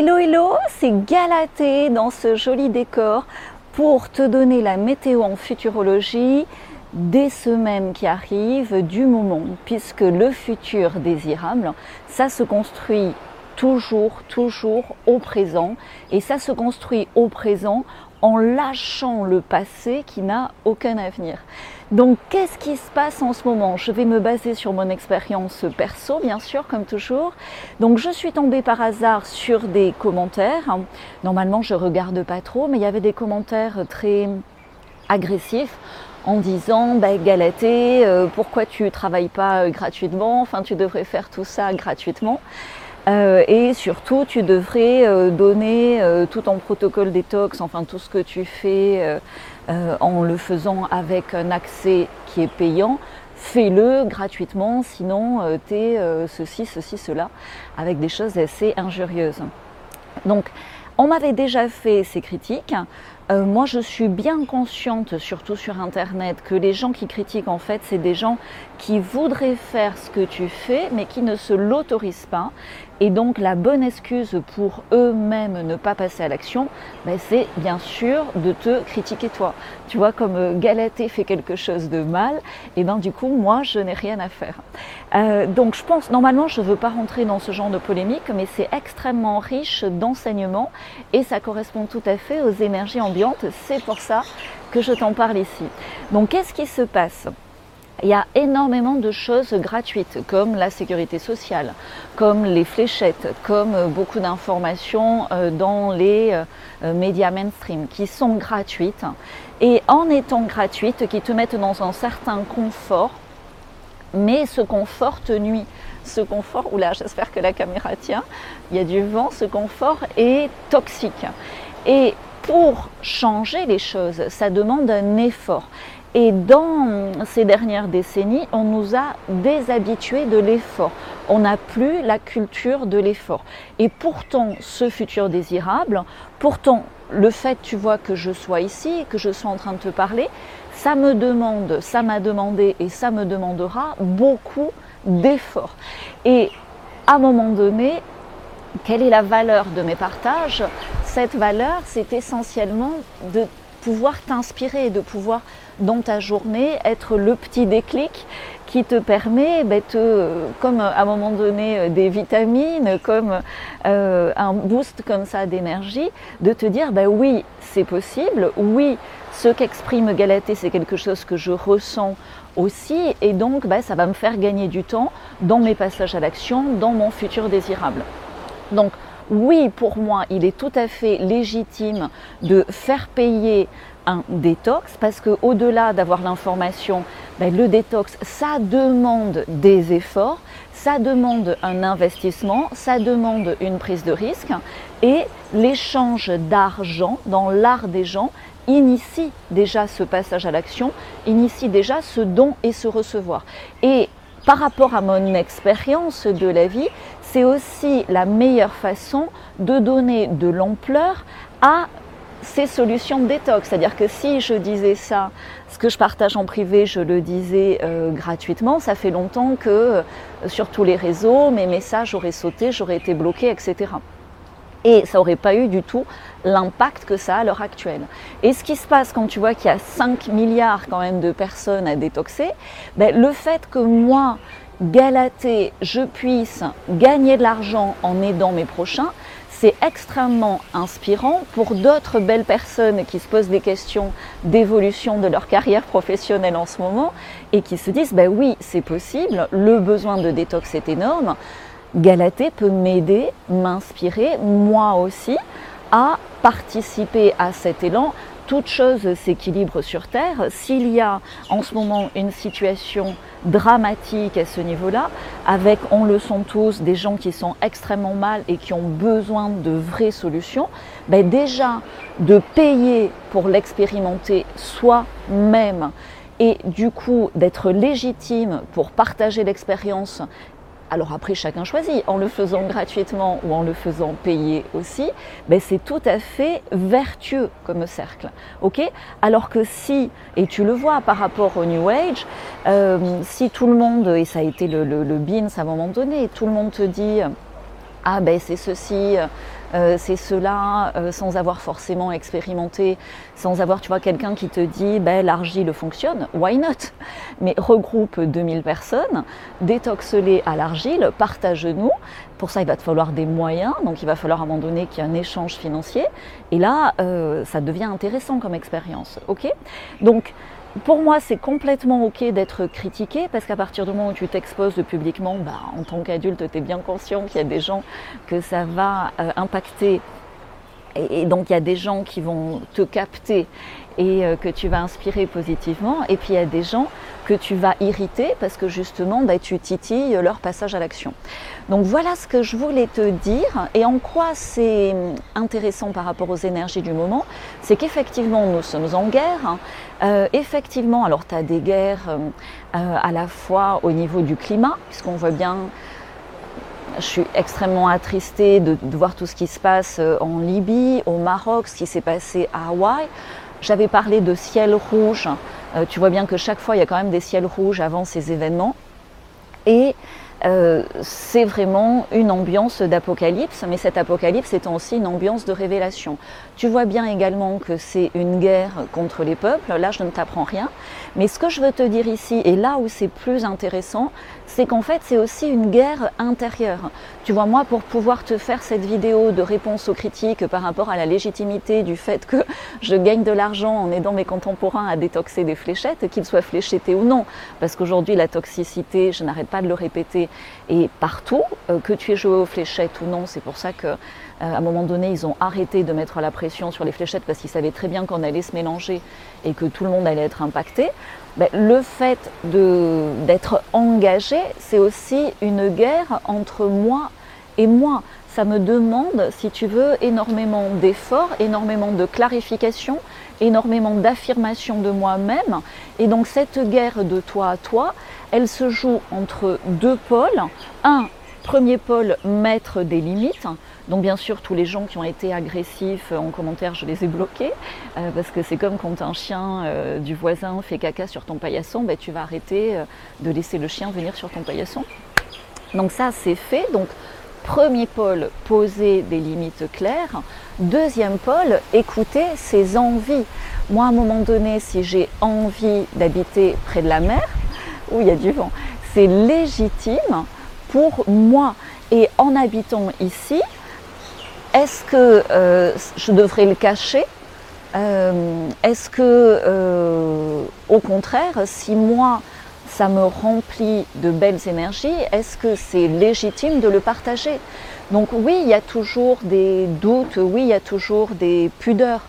Hello hello, c'est Galatée dans ce joli décor pour te donner la météo en futurologie des semaines qui arrivent, du moment, puisque le futur désirable, ça se construit toujours, toujours au présent, et ça se construit au présent en lâchant le passé qui n'a aucun avenir. Donc qu'est-ce qui se passe en ce moment? Je vais me baser sur mon expérience perso, bien sûr, comme toujours. Donc je suis tombée par hasard sur des commentaires. Normalement, je regarde pas trop, mais il y avait des commentaires très agressifs en disant bah, Galatée, euh, pourquoi tu travailles pas gratuitement? Enfin, tu devrais faire tout ça gratuitement. Euh, et surtout, tu devrais euh, donner euh, tout ton protocole détox, enfin tout ce que tu fais en le faisant avec un accès qui est payant. Fais-le gratuitement, sinon tu es ceci, ceci, cela, avec des choses assez injurieuses. Donc, on m'avait déjà fait ces critiques. Euh, moi, je suis bien consciente, surtout sur Internet, que les gens qui critiquent, en fait, c'est des gens qui voudraient faire ce que tu fais, mais qui ne se l'autorisent pas. Et donc, la bonne excuse pour eux-mêmes ne pas passer à l'action, ben, c'est bien sûr de te critiquer toi. Tu vois, comme euh, Galatée fait quelque chose de mal, et ben du coup, moi, je n'ai rien à faire. Euh, donc, je pense, normalement, je ne veux pas rentrer dans ce genre de polémique, mais c'est extrêmement riche d'enseignements et ça correspond tout à fait aux énergies ambiantes. C'est pour ça que je t'en parle ici. Donc, qu'est-ce qui se passe? Il y a énormément de choses gratuites, comme la sécurité sociale, comme les fléchettes, comme euh, beaucoup d'informations euh, dans les euh, médias mainstream, qui sont gratuites. Et en étant gratuites, qui te mettent dans un certain confort, mais ce confort te nuit. Ce confort, oula, j'espère que la caméra tient, il y a du vent, ce confort est toxique. Et pour changer les choses, ça demande un effort. Et dans ces dernières décennies, on nous a déshabitués de l'effort. On n'a plus la culture de l'effort. Et pourtant, ce futur désirable, pourtant, le fait, tu vois, que je sois ici, que je sois en train de te parler, ça me demande, ça m'a demandé et ça me demandera beaucoup d'efforts. Et à un moment donné, quelle est la valeur de mes partages? Cette valeur, c'est essentiellement de pouvoir t'inspirer, de pouvoir dans ta journée être le petit déclic qui te permet, ben, comme à un moment donné euh, des vitamines, comme euh, un boost comme ça d'énergie, de te dire ben oui, c'est possible, oui, ce qu'exprime Galatée, c'est quelque chose que je ressens aussi, et donc ben, ça va me faire gagner du temps dans mes passages à l'action, dans mon futur désirable. Donc oui, pour moi, il est tout à fait légitime de faire payer un détox parce que au-delà d'avoir l'information, ben, le détox, ça demande des efforts, ça demande un investissement, ça demande une prise de risque et l'échange d'argent dans l'art des gens initie déjà ce passage à l'action, initie déjà ce don et ce recevoir. Par rapport à mon expérience de la vie, c'est aussi la meilleure façon de donner de l'ampleur à ces solutions de détox. C'est-à-dire que si je disais ça, ce que je partage en privé, je le disais euh, gratuitement, ça fait longtemps que euh, sur tous les réseaux, mes messages auraient sauté, j'aurais été bloqué, etc. Et ça n'aurait pas eu du tout l'impact que ça a à l'heure actuelle. Et ce qui se passe quand tu vois qu'il y a 5 milliards quand même de personnes à détoxer, ben, le fait que moi, Galatée, je puisse gagner de l'argent en aidant mes prochains, c'est extrêmement inspirant pour d'autres belles personnes qui se posent des questions d'évolution de leur carrière professionnelle en ce moment et qui se disent, ben oui, c'est possible, le besoin de détox est énorme. Galatée peut m'aider, m'inspirer, moi aussi, à participer à cet élan toute chose s'équilibre sur Terre. S'il y a en ce moment une situation dramatique à ce niveau-là, avec, on le sent tous, des gens qui sont extrêmement mal et qui ont besoin de vraies solutions, ben déjà de payer pour l'expérimenter soi-même et du coup d'être légitime pour partager l'expérience alors après, chacun choisit, en le faisant gratuitement ou en le faisant payer aussi, ben c'est tout à fait vertueux comme cercle. ok? Alors que si, et tu le vois par rapport au New Age, euh, si tout le monde, et ça a été le, le, le BINS à un moment donné, tout le monde te dit, ah ben c'est ceci, Euh, c'est cela euh, sans avoir forcément expérimenté, sans avoir, tu vois, quelqu'un qui te dit, ben, l'argile fonctionne, why not? Mais regroupe 2000 personnes, détoxe-les à l'argile, partage-nous. Pour ça, il va te falloir des moyens, donc il va falloir à un moment donné qu'il y ait un échange financier. Et là, euh, ça devient intéressant comme expérience, ok? Donc, pour moi, c'est complètement OK d'être critiqué parce qu'à partir du moment où tu t'exposes publiquement, bah, en tant qu'adulte, tu es bien conscient qu'il y a des gens que ça va euh, impacter. Et, donc, il y a des gens qui vont te capter et euh, que tu vas inspirer positivement. Et puis, il y a des gens que tu vas irriter parce que justement, bah, tu titilles leur passage à l'action. Donc voilà ce que je voulais te dire et en quoi c'est intéressant par rapport aux énergies du moment, c'est qu'effectivement nous sommes en guerre. Hein. Euh, effectivement, alors tu as des guerres euh, à la fois au niveau du climat, puisqu'on voit bien je suis extrêmement attristée de, voir tout ce qui se passe en Libye, au Maroc, ce qui s'est passé à Hawaï. J'avais parlé de ciel rouge. tu vois bien que chaque fois, il y a quand même des ciels rouges avant ces événements. Et euh, c'est vraiment une ambiance d'apocalypse, mais cette apocalypse étant aussi une ambiance de révélation. Tu vois bien également que c'est une guerre contre les peuples, là je ne t'apprends rien, mais ce que je veux te dire ici, et là où c'est plus intéressant, c'est qu'en fait c'est aussi une guerre intérieure. Tu vois, moi pour pouvoir te faire cette vidéo de réponse aux critiques par rapport à la légitimité du fait que je gagne de l'argent en aidant mes contemporains à détoxer des fléchettes, qu'ils soient fléchettés ou non, parce qu'aujourd'hui la toxicité, je n'arrête pas de le répéter, et partout, euh, que tu aies joué aux fléchettes ou non. C'est pour ça qu'à euh, un moment donné, ils ont arrêté de mettre la pression sur les fléchettes parce qu'ils savaient très bien qu'on allait se mélanger et que tout le monde allait être impacté. Ben, le fait d'être engagé, c'est aussi une guerre entre moi et moi. Ça me demande, si tu veux, énormément d'efforts, énormément de clarification, énormément d'affirmation de moi-même. Et donc cette guerre de toi à toi, elle se joue entre deux pôles. Un, premier pôle, mettre des limites. Donc bien sûr, tous les gens qui ont été agressifs en commentaire, je les ai bloqués, euh, parce que c'est comme quand un chien euh, du voisin fait caca sur ton paillasson, ben, tu vas arrêter euh, de laisser le chien venir sur ton paillasson. Donc ça, c'est fait. Donc premier pôle, poser des limites claires. Deuxième pôle, écouter ses envies. Moi, à un moment donné, si j'ai envie d'habiter près de la mer, où il y a du vent. C'est légitime pour moi. Et en habitant ici, est-ce que euh, je devrais le cacher euh, Est-ce que, euh, au contraire, si moi, ça me remplit de belles énergies, est-ce que c'est légitime de le partager? Donc oui, il y a toujours des doutes, oui, il y a toujours des pudeurs,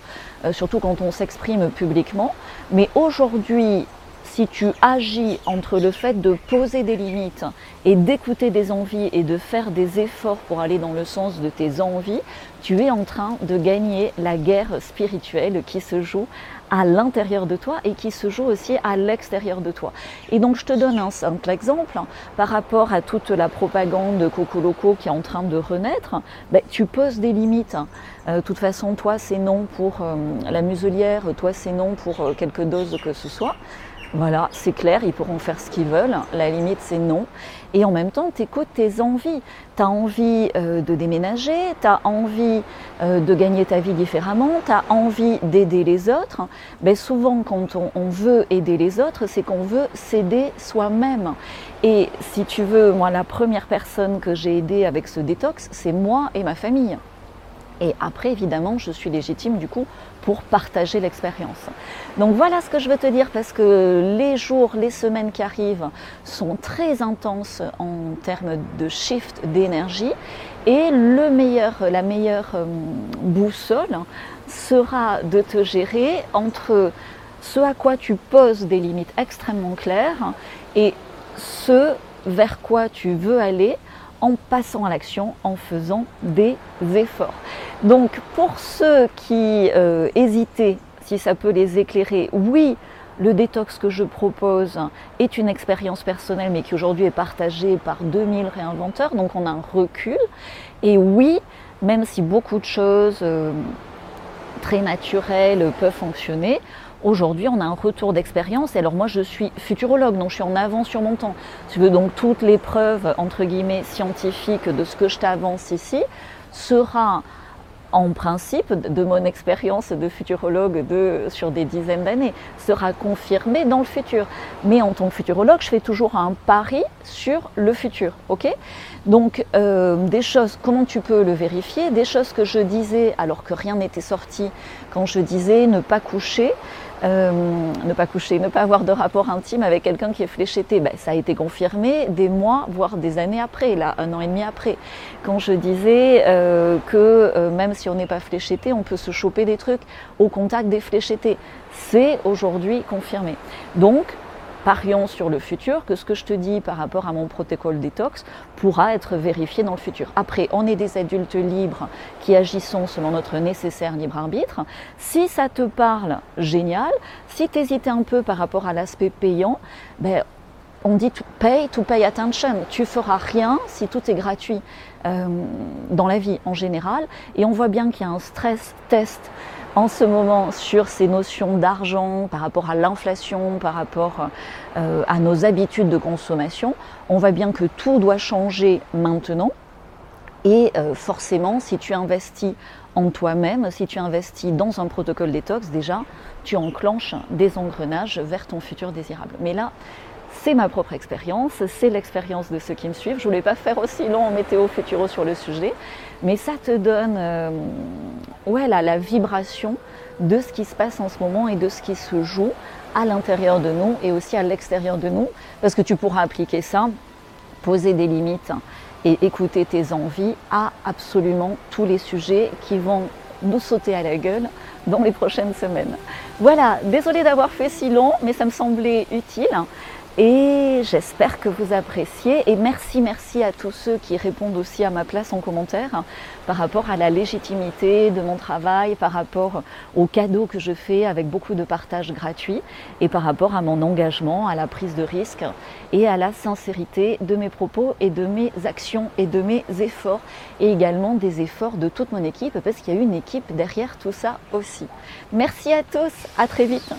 surtout quand on s'exprime publiquement. Mais aujourd'hui, si tu agis entre le fait de poser des limites et d'écouter des envies et de faire des efforts pour aller dans le sens de tes envies, tu es en train de gagner la guerre spirituelle qui se joue à l'intérieur de toi et qui se joue aussi à l'extérieur de toi. Et donc je te donne un simple exemple par rapport à toute la propagande de Coco Loco qui est en train de renaître. Ben, tu poses des limites. Euh, de toute façon, toi c'est non pour euh, la muselière, toi c'est non pour euh, quelques doses que ce soit. Voilà, c'est clair, ils pourront faire ce qu'ils veulent. La limite, c'est non. Et en même temps, tu écoutes tes envies. Tu as envie euh, de déménager, tu as envie euh, de gagner ta vie différemment, tu as envie d'aider les autres. Ben, souvent, quand on, on veut aider les autres, c'est qu'on veut s'aider soi-même. Et si tu veux, moi, la première personne que j'ai aidée avec ce détox, c'est moi et ma famille. Et après, évidemment, je suis légitime du coup pour partager l'expérience. Donc voilà ce que je veux te dire parce que les jours, les semaines qui arrivent sont très intenses en termes de shift d'énergie et la meilleure euh, boussole sera de te gérer entre ce à quoi tu poses des limites extrêmement claires et ce vers quoi tu veux aller en passant à l'action, en faisant des efforts. Donc pour ceux qui euh, hésitaient, si ça peut les éclairer, oui, le détox que je propose est une expérience personnelle, mais qui aujourd'hui est partagée par 2000 réinventeurs, donc on a un recul. Et oui, même si beaucoup de choses euh, très naturelles peuvent fonctionner, Aujourd'hui, on a un retour d'expérience. Alors moi, je suis futurologue, donc je suis en avance sur mon temps. Tu veux donc toutes les preuves entre guillemets scientifiques de ce que je t'avance ici sera en principe, de mon expérience de futurologue sur des dizaines d'années, sera confirmé dans le futur. Mais en tant que futurologue, je fais toujours un pari sur le futur. ok? Donc, euh, des choses, comment tu peux le vérifier? Des choses que je disais alors que rien n'était sorti, quand je disais ne pas coucher, euh, ne pas coucher, ne pas avoir de rapport intime avec quelqu'un qui est fléchetté, ben, ça a été confirmé des mois, voire des années après, là, un an et demi après. Quand je disais euh, que euh, même si on n'est pas fléchetté, on peut se choper des trucs au contact des fléchettés, c'est aujourd'hui confirmé. Donc, parions sur le futur que ce que je te dis par rapport à mon protocole détox pourra être vérifié dans le futur. Après, on est des adultes libres qui agissons selon notre nécessaire libre arbitre. Si ça te parle, génial. Si tu hésitais un peu par rapport à l'aspect payant, ben, on dit pay to pay attention. Tu feras rien si tout est gratuit euh, dans la vie en général. Et on voit bien qu'il y a un stress test en ce moment sur ces notions d'argent par rapport à l'inflation, par rapport euh, à nos habitudes de consommation. On voit bien que tout doit changer maintenant. Et euh, forcément, si tu investis en toi-même, si tu investis dans un protocole détox, déjà, tu enclenches des engrenages vers ton futur désirable. Mais là, c'est ma propre expérience, c'est l'expérience de ceux qui me suivent. Je ne voulais pas faire aussi long météo futuro sur le sujet, mais ça te donne euh, ouais, la vibration de ce qui se passe en ce moment et de ce qui se joue à l'intérieur de nous et aussi à l'extérieur de nous, parce que tu pourras appliquer ça, poser des limites et écouter tes envies à absolument tous les sujets qui vont nous sauter à la gueule dans les prochaines semaines. Voilà, désolée d'avoir fait si long, mais ça me semblait utile. Et j'espère que vous appréciez. Et merci, merci à tous ceux qui répondent aussi à ma place en commentaire par rapport à la légitimité de mon travail, par rapport aux cadeaux que je fais avec beaucoup de partages gratuits et par rapport à mon engagement, à la prise de risque et à la sincérité de mes propos et de mes actions et de mes efforts et également des efforts de toute mon équipe parce qu'il y a une équipe derrière tout ça aussi. Merci à tous, à très vite.